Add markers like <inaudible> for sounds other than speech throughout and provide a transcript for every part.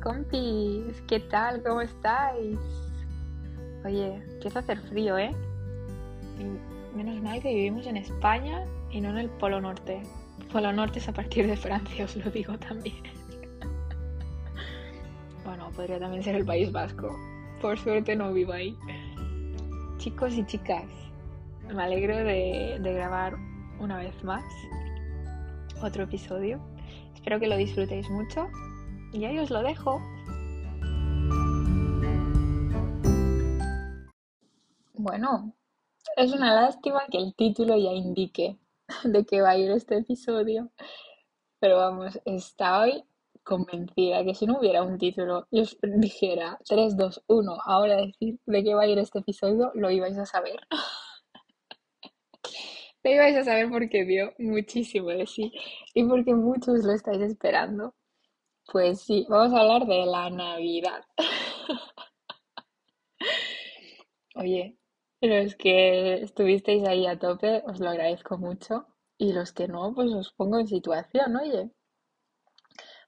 compis, ¿qué tal? ¿Cómo estáis? Oye, empieza a hacer frío, ¿eh? Y menos mal que vivimos en España y no en el Polo Norte. Polo Norte es a partir de Francia, os lo digo también. <laughs> bueno, podría también ser el País Vasco. Por suerte no vivo ahí. Chicos y chicas, me alegro de, de grabar una vez más otro episodio. Espero que lo disfrutéis mucho y ahí os lo dejo. Bueno, es una lástima que el título ya indique <laughs> de qué va a ir este episodio, pero vamos, estoy convencida que si no hubiera un título y os dijera 3, 2, 1, ahora decir de qué va a ir este episodio, lo ibais a saber. <laughs> lo ibais a saber porque dio muchísimo de sí y porque muchos lo estáis esperando. Pues sí, vamos a hablar de la Navidad. <laughs> Oye, los que estuvisteis ahí a tope, os lo agradezco mucho. Y los que no, pues os pongo en situación, oye.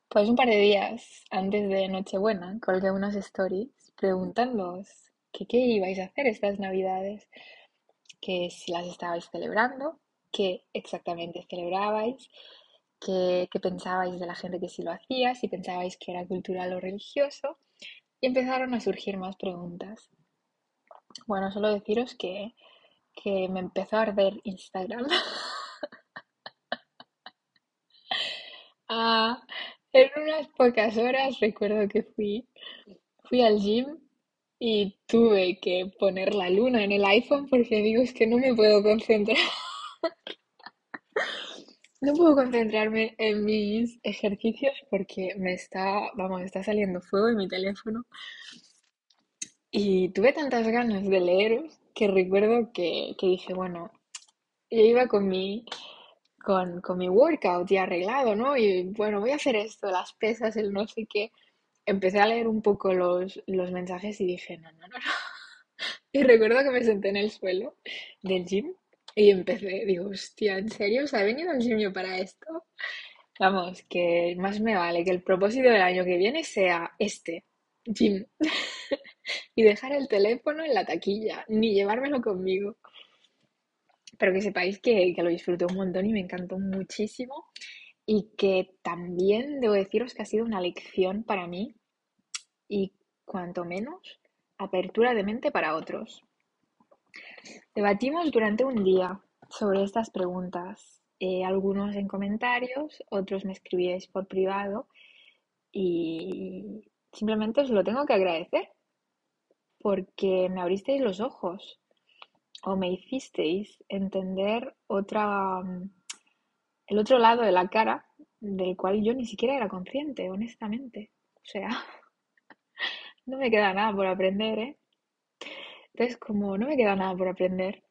Pues un par de días antes de Nochebuena colgué unas stories preguntándoos qué ibais a hacer estas Navidades, que si las estabais celebrando, qué exactamente celebrabais, qué, qué pensabais de la gente que sí lo hacía, si pensabais que era cultural o religioso, y empezaron a surgir más preguntas. Bueno, solo deciros que, que me empezó a arder Instagram. <laughs> Ah, en unas pocas horas recuerdo que fui, fui al gym y tuve que poner la luna en el iPhone porque digo, es que no me puedo concentrar. <laughs> No puedo concentrarme en mis ejercicios porque me está, vamos, está saliendo fuego en mi teléfono. Y tuve tantas ganas de leeros que recuerdo que, que dije, bueno, yo iba con mi, con, con mi workout ya arreglado, ¿no? Y bueno, voy a hacer esto, las pesas, el no sé qué. Empecé a leer un poco los, los mensajes y dije, no, no, no, no. <laughs> Y recuerdo que me senté en el suelo del gym y empecé, digo, hostia, ¿en serio? ¿Se ha venido al gimnasio para esto? Vamos, que más me vale que el propósito del año que viene sea este, gym. <laughs> y dejar el teléfono en la taquilla, ni llevármelo conmigo. Pero que sepáis que, que lo disfruté un montón y me encantó muchísimo. Y que también debo deciros que ha sido una lección para mí y cuanto menos apertura de mente para otros. Debatimos durante un día sobre estas preguntas, eh, algunos en comentarios, otros me escribíais por privado y simplemente os lo tengo que agradecer porque me abristeis los ojos o me hicisteis entender otra, el otro lado de la cara del cual yo ni siquiera era consciente, honestamente. O sea, <laughs> no me queda nada por aprender, ¿eh? Entonces, como no me queda nada por aprender,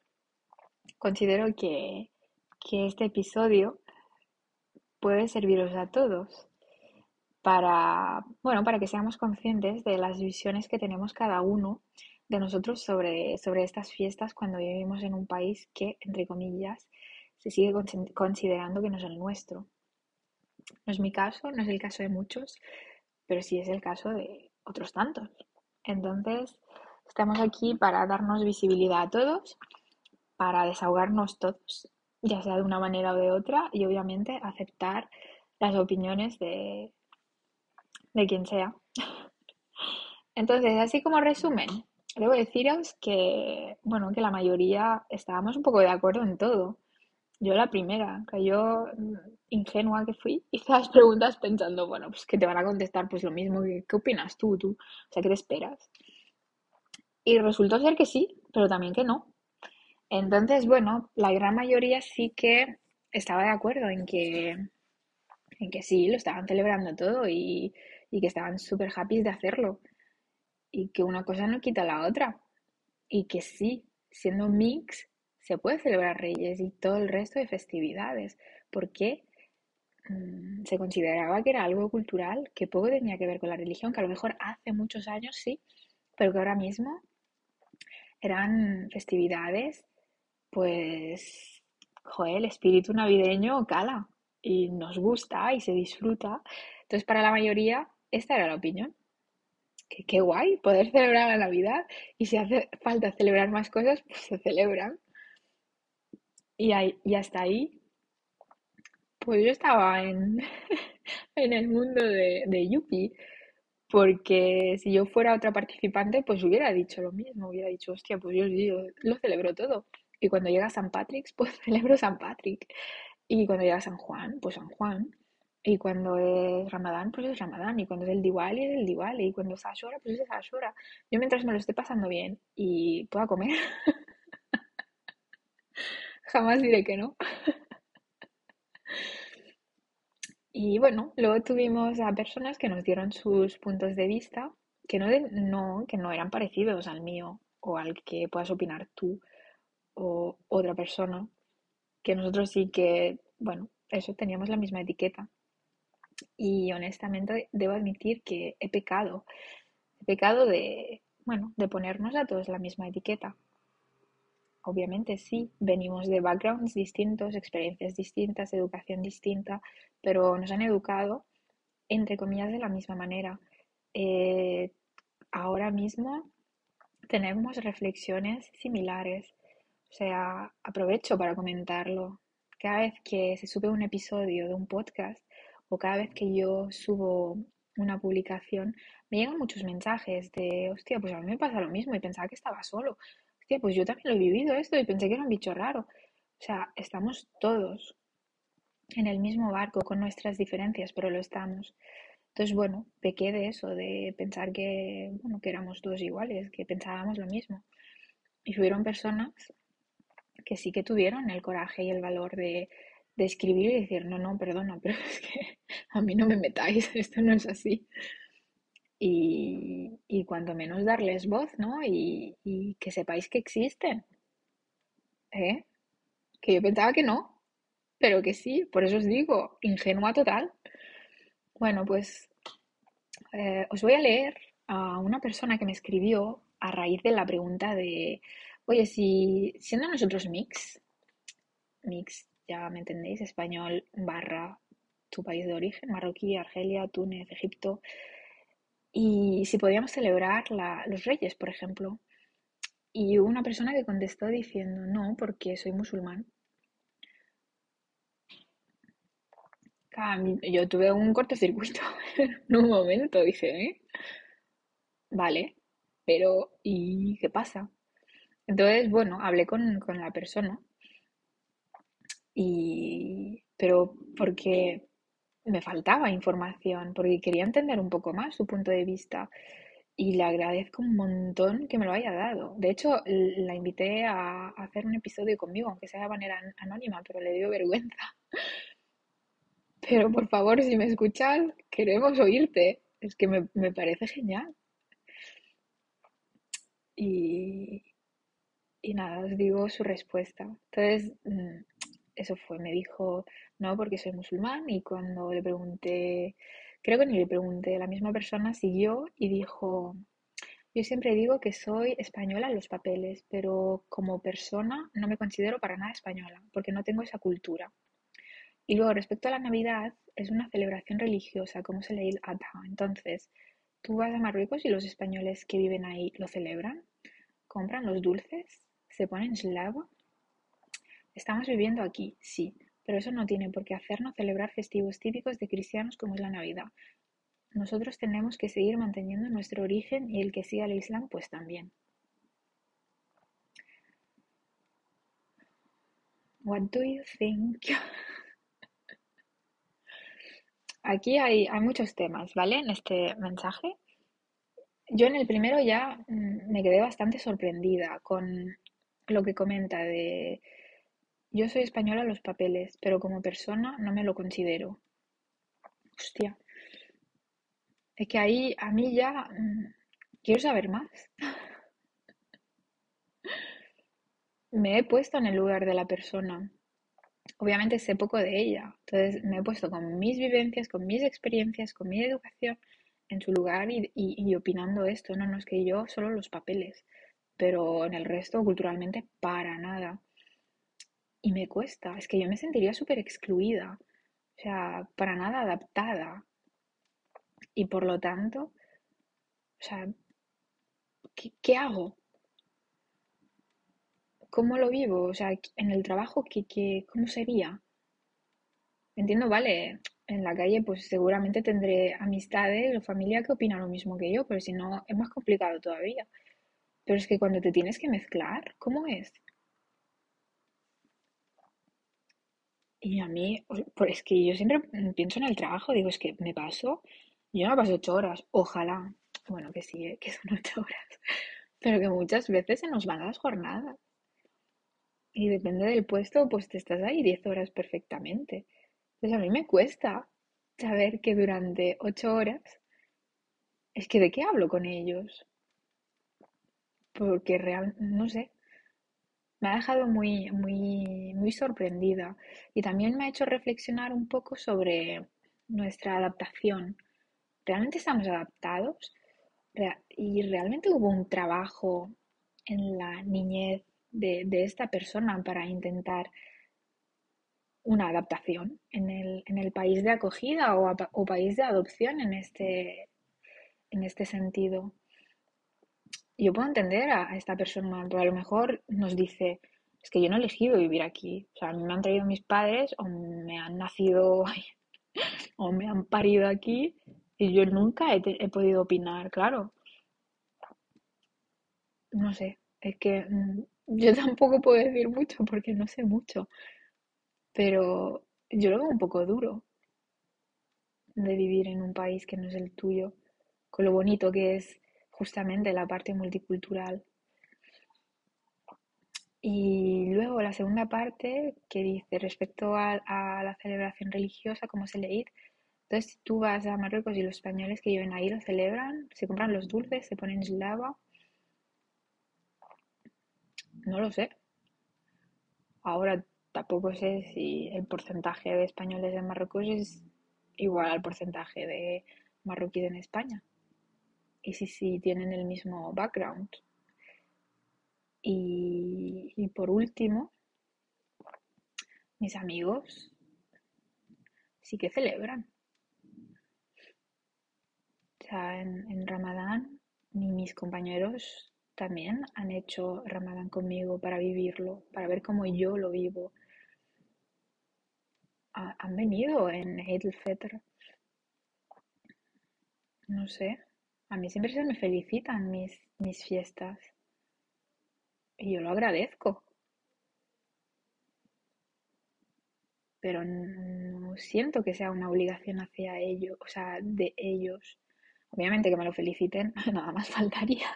considero que, que este episodio puede serviros a todos para, bueno, para que seamos conscientes de las visiones que tenemos cada uno de nosotros sobre, sobre estas fiestas cuando vivimos en un país que, entre comillas, se sigue considerando que no es el nuestro. No es mi caso, no es el caso de muchos, pero sí es el caso de otros tantos. Entonces, Estamos aquí para darnos visibilidad a todos, para desahogarnos todos, ya sea de una manera o de otra, y obviamente aceptar las opiniones de, de quien sea. Entonces, así como resumen, debo deciros que, bueno, que la mayoría estábamos un poco de acuerdo en todo. Yo la primera, que yo mm, ingenua que fui, <laughs> hice las preguntas pensando, bueno, pues que te van a contestar pues lo mismo, ¿qué opinas tú, tú? O sea, ¿qué te esperas? Y resultó ser que sí, pero también que no. Entonces, bueno, la gran mayoría sí que estaba de acuerdo en que, en que sí, lo estaban celebrando todo y, y que estaban súper happy de hacerlo. Y que una cosa no quita la otra. Y que sí, siendo un mix, se puede celebrar Reyes y todo el resto de festividades. Porque mm, se consideraba que era algo cultural que poco tenía que ver con la religión, que a lo mejor hace muchos años sí, pero que ahora mismo eran festividades, pues, joder, el espíritu navideño cala y nos gusta y se disfruta. Entonces, para la mayoría, esta era la opinión. Que qué guay poder celebrar la Navidad y si hace falta celebrar más cosas, pues se celebran. Y, y hasta ahí, pues yo estaba en, <laughs> en el mundo de, de porque si yo fuera otra participante, pues hubiera dicho lo mismo, hubiera dicho, hostia, pues yo, yo lo celebro todo. Y cuando llega San Patrick, <laughs> pues celebro San Patrick. Y cuando llega San Juan, pues San Juan. Y cuando es Ramadán, pues es Ramadán. Y cuando es el Diwali, es el Diwali. Y cuando es Ashura, pues es Ashura. Yo mientras me lo esté pasando bien y pueda comer, <laughs> jamás diré que no. <laughs> Y bueno, luego tuvimos a personas que nos dieron sus puntos de vista que no, no, que no eran parecidos al mío o al que puedas opinar tú o otra persona. Que nosotros sí que, bueno, eso teníamos la misma etiqueta. Y honestamente debo admitir que he pecado. He pecado de, bueno, de ponernos a todos la misma etiqueta. Obviamente sí, venimos de backgrounds distintos, experiencias distintas, educación distinta, pero nos han educado, entre comillas, de la misma manera. Eh, ahora mismo tenemos reflexiones similares. O sea, aprovecho para comentarlo. Cada vez que se sube un episodio de un podcast, o cada vez que yo subo una publicación, me llegan muchos mensajes de, hostia, pues a mí me pasa lo mismo y pensaba que estaba solo. Pues yo también lo he vivido esto y pensé que era un bicho raro. O sea, estamos todos en el mismo barco con nuestras diferencias, pero lo estamos. Entonces, bueno, pequé de eso, de pensar que, bueno, que éramos todos iguales, que pensábamos lo mismo. Y hubieron personas que sí que tuvieron el coraje y el valor de de escribir y decir, no, no, perdona, <laughs> pero es que a mí no me metáis, <laughs> esto no es así. Y, y cuanto menos darles voz, ¿no? Y, y que sepáis que existen. ¿Eh? Que yo pensaba que no, pero que sí, por eso os digo, ingenua total. Bueno, pues eh, os voy a leer a una persona que me escribió a raíz de la pregunta de, oye, si siendo nosotros mix, mix ya me entendéis, español barra tu país de origen, marroquí, Argelia, Túnez, Egipto. Y si podíamos celebrar los reyes, por ejemplo. Y hubo una persona que contestó diciendo, no, porque soy musulmán. Yo tuve un cortocircuito <laughs> en un momento, dije, ¿eh? Vale, pero ¿y qué pasa? Entonces, bueno, hablé con, con la persona y, pero porque me faltaba información, porque quería entender un poco más su punto de vista y le agradezco un montón que me lo haya dado. De hecho, la invité a, hacer un episodio conmigo, aunque sea de manera anónima, pero le dio vergüenza. <laughs> Pero por favor, si me escuchas, queremos oírte. Es que me, me parece genial. Y, y nada, os digo su respuesta. Entonces, mm, eso fue, me dijo, no, porque soy musulmán y cuando le pregunté, creo que ni le pregunté, la misma persona siguió y dijo, yo siempre digo que soy española en los papeles, pero como persona no me considero para nada española, porque no tengo esa cultura. Y luego, respecto a la Navidad, es una celebración religiosa, como se el Adha. Entonces, tú vas a Marruecos y los españoles que viven ahí lo celebran, compran los dulces, se ponen slava Estamos viviendo aquí, sí, pero eso no tiene por qué hacernos celebrar festivos típicos de cristianos como es la Navidad. Nosotros tenemos que seguir manteniendo nuestro origen y el que siga el Islam, pues también. What do you think? <laughs> Aquí hay, hay muchos temas, ¿vale? En este mensaje. Yo en el primero ya mm, me quedé bastante sorprendida con lo que comenta de yo soy española los papeles, pero como persona no me lo considero. Hostia. Es que ahí a mí ya mm, quiero saber más. <laughs> me he puesto en el lugar de la persona. Obviamente sé poco de ella. Entonces me he puesto con mis vivencias, con mis experiencias, con mi educación en su lugar y opinando esto. No, no es que yo solo los papeles, pero en el resto culturalmente para nada. Y me cuesta, es que yo me sentiría súper excluida, o sea, para nada adaptada. Y por lo tanto, o sea, ¿qué, qué hago? ¿Cómo lo vivo? O sea, en el trabajo, ¿qué, qué, cómo sería? Entiendo, vale, en la calle pues seguramente tendré amistades o familia que opinan lo mismo que yo, pero si no, es más complicado todavía. Pero es que cuando te tienes que mezclar, ¿cómo es? Y a mí, pues es que yo siempre pienso en el trabajo, digo, es que me paso, yo no paso ocho horas, ojalá, bueno, que sí, ¿eh? <laughs> que son ocho horas, pero que muchas veces se nos van las jornadas. Y depende del puesto, pues te estás ahí 10 horas perfectamente. Pues a mí me cuesta saber que durante ocho horas, es que ¿de qué hablo con ellos? Porque real, no sé, me ha dejado muy, muy, muy sorprendida y también me ha hecho reflexionar un poco sobre nuestra adaptación. ¿Realmente estamos adaptados? ¿Y realmente hubo un trabajo en la niñez de, de esta persona para intentar una adaptación en el, en el país de acogida o, o país de adopción en este, en este sentido? Yo puedo entender a, esta persona, pero a lo mejor nos dice, es que yo no he elegido vivir aquí. O sea, a mí me han traído mis padres o me han nacido <laughs> o me han parido aquí y yo nunca he, he podido opinar, claro. No sé, es que mm, yo <laughs> tampoco puedo decir mucho porque no sé mucho, pero yo lo veo un poco duro de vivir en un país que no es el tuyo, con lo bonito que es justamente la parte multicultural. Y luego la segunda parte que dice respecto a, la celebración religiosa, cómo se le. Entonces, tú vas a Marruecos y los españoles que viven ahí lo celebran, se compran los dulces, se ponen lava, no lo sé. Ahora tampoco sé si el porcentaje de españoles en Marruecos es igual al porcentaje de marroquíes en España. Y si, si tienen el mismo background. Y, y por último, mis amigos sí que celebran. En, en Ramadán, ni mis compañeros también han hecho Ramadán conmigo para vivirlo, para ver cómo yo lo vivo. Ha- han venido en Eid al-Fitr, no sé. A mí siempre se me felicitan mis, mis fiestas y yo lo agradezco, pero no siento que sea una obligación hacia ellos, o sea, de ellos. Obviamente que me lo feliciten, <laughs> nada más faltaría,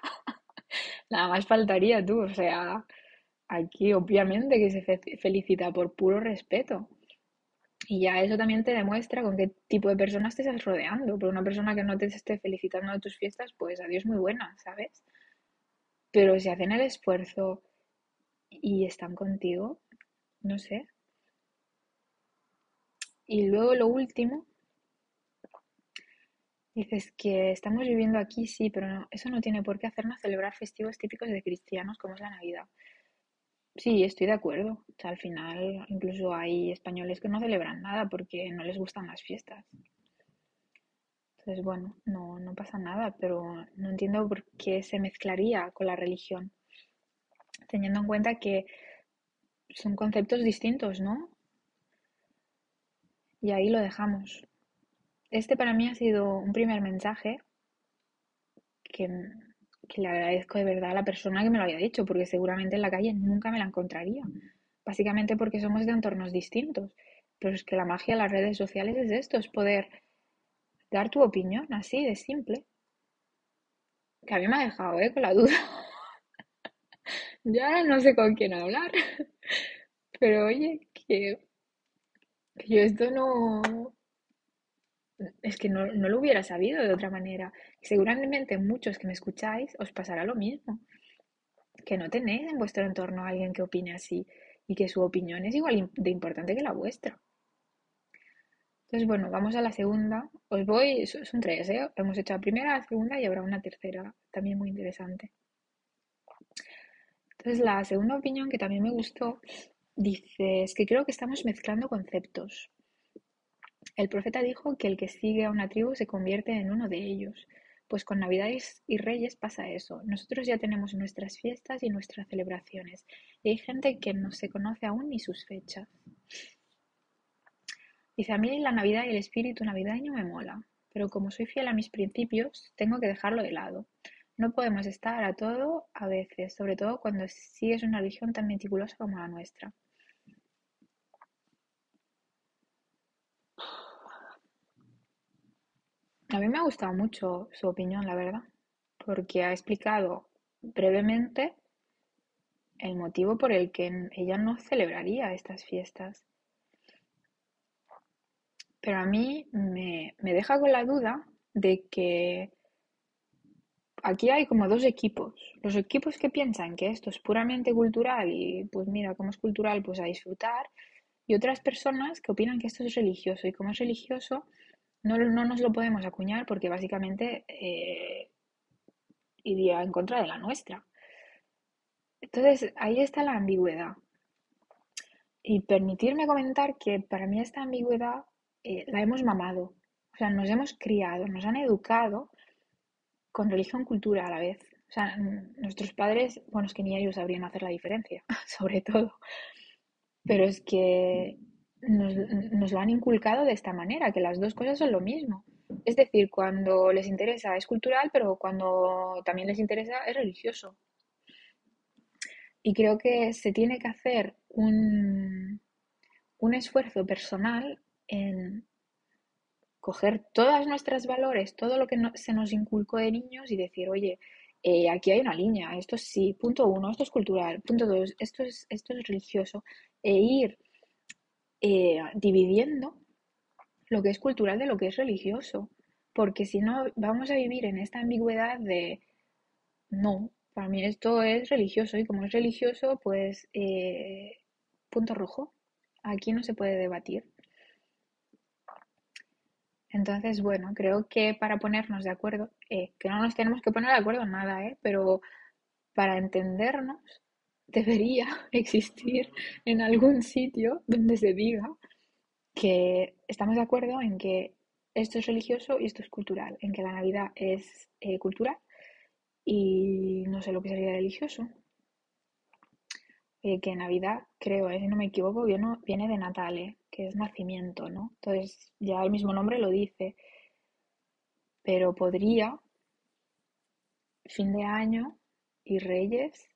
<laughs> nada más faltaría tú, o sea, aquí obviamente que se fe- felicita por puro respeto. Y ya eso también te demuestra con qué tipo de personas te estás rodeando. Por una persona que no te esté felicitando de tus fiestas, pues adiós muy buena, ¿sabes? Pero si hacen el esfuerzo y están contigo, no sé. Y luego lo último, dices que estamos viviendo aquí, sí, pero no- eso no tiene por qué hacernos celebrar festivos típicos de cristianos como es la Navidad. Sí, estoy de acuerdo. Al final incluso hay españoles que no celebran nada porque no les gustan las fiestas. Entonces, bueno, no, no pasa nada, pero no entiendo por qué se mezclaría con la religión, teniendo en cuenta que son conceptos distintos, ¿no? Y ahí lo dejamos. Este para mí ha sido un primer mensaje que, que le agradezco de verdad a la persona que me lo había dicho, porque seguramente en la calle nunca me la encontraría. Básicamente porque somos de entornos distintos. Pero es que la magia de las redes sociales es esto, es poder dar tu opinión así de simple. Que a mí me ha dejado, ¿eh? Con la duda. <laughs> Ya no sé con quién hablar. <laughs> Pero oye, que, que yo esto no, es que no, no lo hubiera sabido de otra manera. Seguramente muchos que me escucháis os pasará lo mismo, que no tenéis en vuestro entorno a alguien que opine así y que su opinión es igual de importante que la vuestra. Entonces, bueno, vamos a la segunda. Os voy, so- son tres, ¿eh? Hemos hecho la primera, la segunda y habrá una tercera, también muy interesante. Entonces, la segunda opinión que también me gustó, dice, es que creo que estamos mezclando conceptos. El profeta dijo que el que sigue a una tribu se convierte en uno de ellos. Pues con Navidades y Reyes pasa eso. Nosotros ya tenemos nuestras fiestas y nuestras celebraciones. Y hay gente que no se conoce aún ni sus fechas. Dice, a mí la Navidad y el espíritu navideño me mola, pero como soy fiel a mis principios, tengo que dejarlo de lado. No podemos estar a todo a veces, sobre todo cuando sigues una religión tan meticulosa como la nuestra. A mí me ha gustado mucho su opinión, la verdad, porque ha explicado brevemente el motivo por el que ella no celebraría estas fiestas. Pero a mí me, me deja con la duda de que aquí hay como dos equipos. Los equipos que piensan que esto es puramente cultural y pues mira, como es cultural, pues a disfrutar. Y otras personas que opinan que esto es religioso y como es religioso, no, no nos lo podemos acuñar porque básicamente eh, iría en contra de la nuestra. Entonces, ahí está la ambigüedad. Y permitirme comentar que para mí esta ambigüedad eh, la hemos mamado. O sea, nos hemos criado, nos han educado con religión cultura a la vez. O sea, nuestros padres, bueno, es que ni ellos sabrían hacer la diferencia, <laughs> sobre todo. Pero es que nos, nos, lo han inculcado de esta manera, que las dos cosas son lo mismo. Es decir, cuando les interesa es cultural, pero cuando también les interesa es religioso. Y creo que se tiene que hacer un, un esfuerzo personal en coger todas nuestras valores, todo lo que se nos inculcó de niños y decir, oye, eh, aquí hay una línea, esto sí, punto uno, esto es cultural, punto dos, esto es, esto es religioso, e ir eh, dividiendo lo que es cultural de lo que es religioso, porque si no vamos a vivir en esta ambigüedad de, no, para mí esto es religioso y como es religioso, pues eh, punto rojo, aquí no se puede debatir. Entonces, bueno, creo que para ponernos de acuerdo, eh, que no nos tenemos que poner de acuerdo en nada, ¿eh? pero para entendernos debería <laughs> existir en algún sitio donde se diga que estamos de acuerdo en que esto es religioso y esto es cultural, en que la Navidad es eh, cultural y no sé lo que sería religioso. Eh, que Navidad, creo, si no me equivoco, viene, viene de Natale, que es nacimiento, ¿no? Entonces ya el mismo nombre lo dice, pero podría, fin de año y Reyes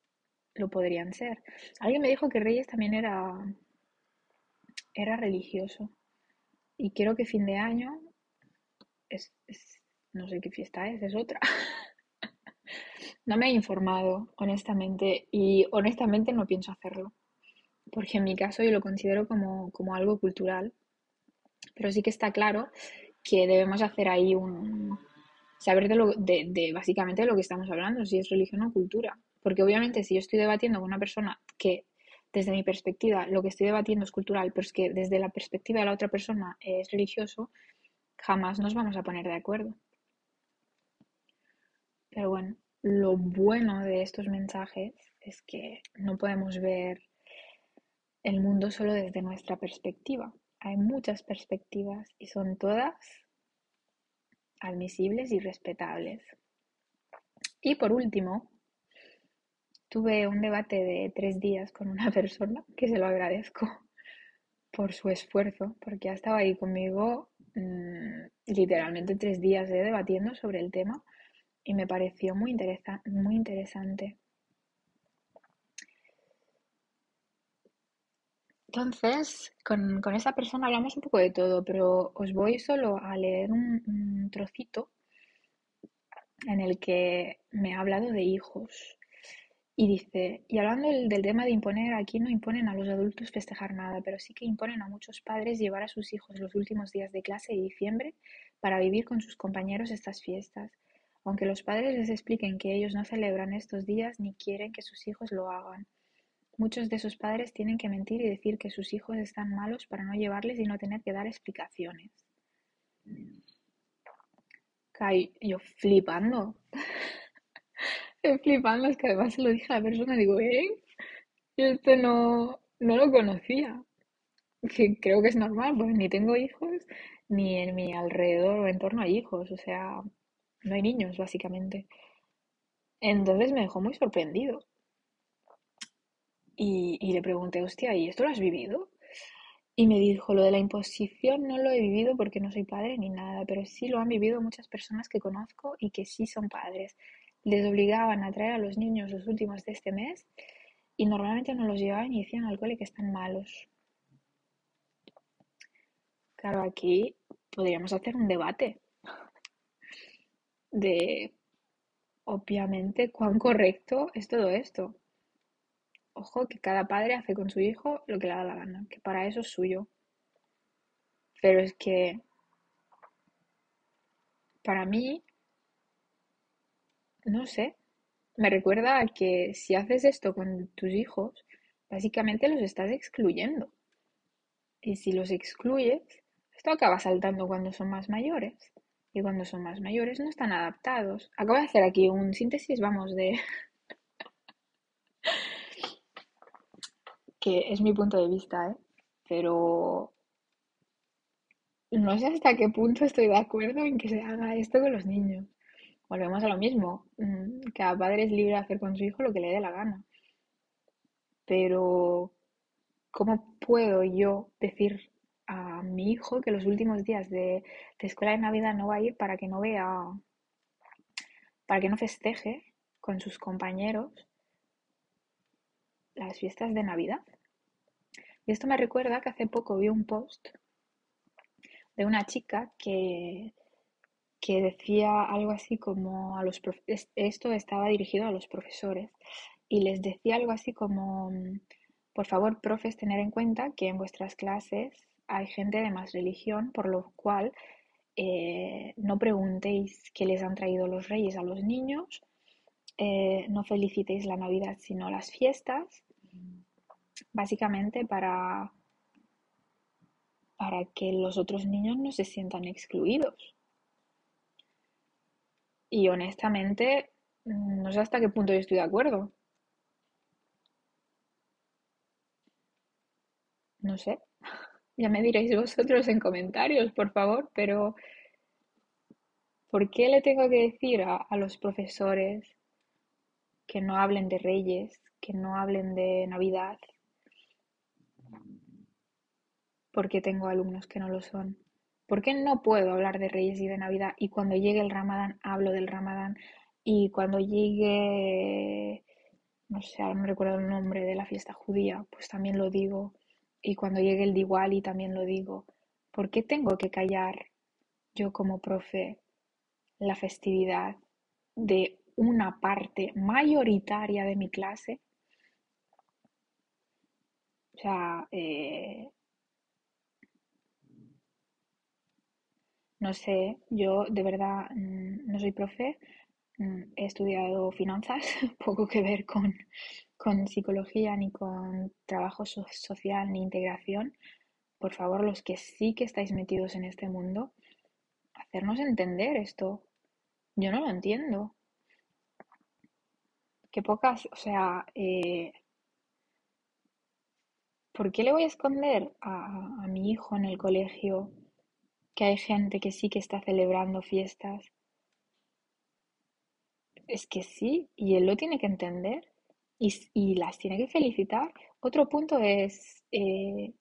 lo podrían ser. Alguien me dijo que Reyes también era, era religioso. Y creo que fin de año es, no sé qué fiesta es, es otra. <laughs> no me he informado, honestamente, y honestamente no pienso hacerlo porque en mi caso yo lo considero como, algo cultural, pero sí que está claro que debemos hacer ahí un... saber de, lo, de, básicamente de lo que estamos hablando, si es religión o cultura. Porque obviamente si yo estoy debatiendo con una persona que desde mi perspectiva lo que estoy debatiendo es cultural, pero es que desde la perspectiva de la otra persona es religioso, jamás nos vamos a poner de acuerdo. Pero bueno, lo bueno de estos mensajes es que no podemos ver el mundo solo desde nuestra perspectiva. Hay muchas perspectivas y son todas admisibles y respetables. Y por último, tuve un debate de tres días con una <laughs> persona que se lo agradezco por su esfuerzo, porque ha estado ahí conmigo mm, literalmente tres días eh, debatiendo sobre el tema y me pareció muy, muy interesante. Entonces, con, esa persona hablamos un poco de todo, pero os voy solo a leer un, trocito en el que me ha hablado de hijos. Y dice, y hablando del, tema de imponer, aquí no imponen a los adultos festejar nada, pero sí que imponen a muchos padres llevar a sus hijos los últimos días de clase de diciembre para vivir con sus compañeros estas fiestas. Aunque los padres les expliquen que ellos no celebran estos días ni quieren que sus hijos lo hagan. Muchos de esos padres tienen que mentir y decir que sus hijos están malos para no llevarles y no tener que dar explicaciones. yo flipando. <laughs> flipando, es que además se lo dije a la persona, digo, ¿eh? Yo esto no, no lo conocía. que creo que es normal, pues ni tengo hijos, ni en mi alrededor o entorno hay hijos, o sea, no hay niños, básicamente. Entonces me dejó muy sorprendido. Y, y le pregunté, hostia, ¿y esto lo has vivido? Y me dijo, lo de la imposición no lo he vivido porque no soy padre ni nada, pero sí lo han vivido muchas personas que conozco y que sí son padres. Les obligaban a traer a los niños los últimos de este mes y normalmente no los llevaban y decían al cole que están malos. Claro, aquí podríamos hacer un debate <laughs> de, obviamente, cuán correcto es todo esto. Ojo, que cada padre hace con su hijo lo que le da la gana, que para eso es suyo. Pero es que, para mí, no sé, me recuerda que si haces esto con tus hijos, básicamente los estás excluyendo. Y si los excluyes, esto acaba saltando cuando son más mayores. Y cuando son más mayores no están adaptados. Acabo de hacer aquí un síntesis, vamos, de... <laughs> que es mi punto de vista, ¿eh? Pero no sé hasta qué punto estoy de acuerdo en que se haga esto con los niños. Volvemos a lo mismo. mm, Cada padre es libre de hacer con su hijo lo que le dé la gana. Pero, ¿cómo puedo yo decir a mi hijo que los últimos días de, de escuela de Navidad no va a ir para que no vea, para que no festeje con sus compañeros las fiestas de Navidad? Y esto me recuerda que hace poco vi un post de una chica que, que decía algo así como a los esto estaba dirigido a los profesores y les decía algo así como mm, por favor, profes, tener en cuenta que en vuestras clases hay gente de más religión, por lo cual eh, no preguntéis qué les han traído los reyes a los niños, eh, no felicitéis la Navidad sino las fiestas, básicamente para, para que los otros niños no se sientan excluidos. Y honestamente, mm, no sé hasta qué punto yo estoy de acuerdo. No sé. <laughs> Ya me diréis vosotros en comentarios, por favor, pero ¿por qué le tengo que decir a, a los profesores que no hablen de Reyes, que no hablen de Navidad, porque tengo alumnos que no lo son? ¿Por qué no puedo hablar de Reyes y de Navidad y cuando llegue el Ramadán hablo del Ramadán y cuando llegue, no sé, ahora no recuerdo el nombre de la fiesta judía, pues también lo digo y cuando llegue el Diwali también lo digo? ¿Por qué tengo que callar yo como profe la festividad de una parte mayoritaria de mi clase? O sea, eh, no sé, yo de verdad mm, no soy profe, mm, he estudiado finanzas, <laughs> poco que ver con, con psicología ni con trabajo so- social ni integración. Por favor, los que sí que estáis metidos en este mundo, hacernos entender esto. Yo no lo entiendo. Qué pocas, o sea, eh, ¿por qué le voy a esconder a, a mi hijo en el colegio que hay gente que sí que está celebrando fiestas? Es que sí, y él lo tiene que entender y, y las tiene que felicitar. Otro punto es, eh,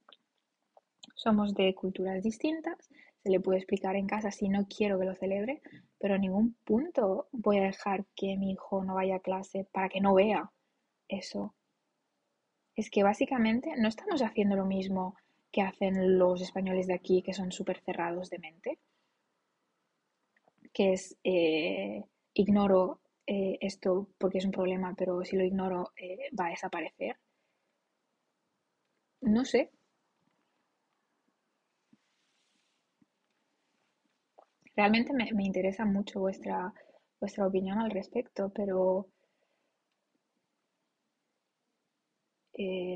somos de culturas distintas, se le puede explicar en casa si no quiero que lo celebre, pero en ningún punto voy a dejar que mi hijo no vaya a clase para que no vea eso. Es que básicamente no estamos haciendo lo mismo que hacen los españoles de aquí, que son súper cerrados de mente, que es eh, ignoro eh, esto porque es un problema, pero si lo ignoro eh, va a desaparecer. No sé, realmente me, me interesa mucho vuestra, vuestra opinión al respecto, pero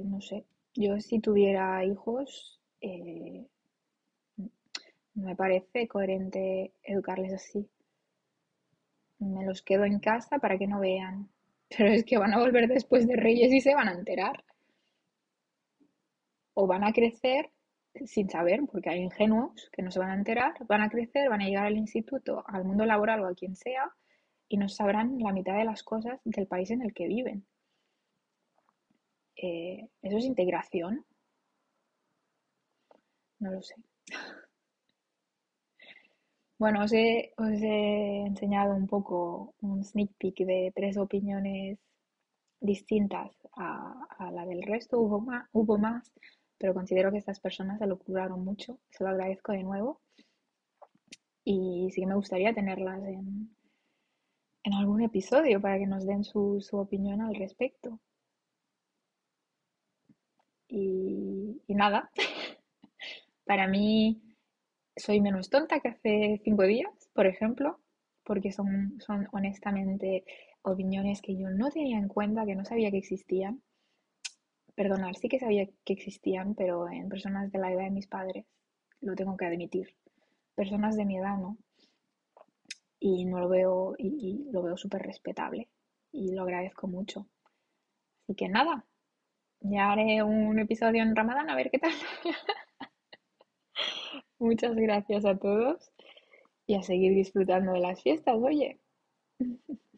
no sé, yo si tuviera hijos, eh, no me parece coherente educarles así. Me los quedo en casa para que no vean. <laughs> Pero es que van a volver después de Reyes y se van a enterar. O van a crecer sin saber, porque hay ingenuos que no se van a enterar, van a crecer, van a llegar al instituto, al mundo laboral o a quien sea, y no sabrán la mitad de las cosas del país en el que viven. Eh, ¿Eso es integración? No lo sé. <laughs> Bueno, os he, os he enseñado un poco un sneak peek de tres opiniones distintas a, a la del resto. Hubo más, hubo más, pero considero que estas personas se lo curaron mucho. Se lo agradezco de nuevo. Y sí que me gustaría tenerlas en, en algún episodio para que nos den su, su opinión al respecto. Y, nada, <laughs> para mí soy menos tonta que hace cinco días, por ejemplo, porque son, son honestamente opiniones que yo no tenía en cuenta, que no sabía que existían. Perdonar, sí que sabía que existían, pero en personas de la edad de mis padres, lo tengo que admitir. Personas de mi edad no. Y no lo veo, y, y lo veo súper respetable. Y lo agradezco mucho. Así que nada, ya haré un episodio en Ramadán a ver qué tal. <laughs> Muchas gracias a todos y a seguir disfrutando de las fiestas, oye. <laughs>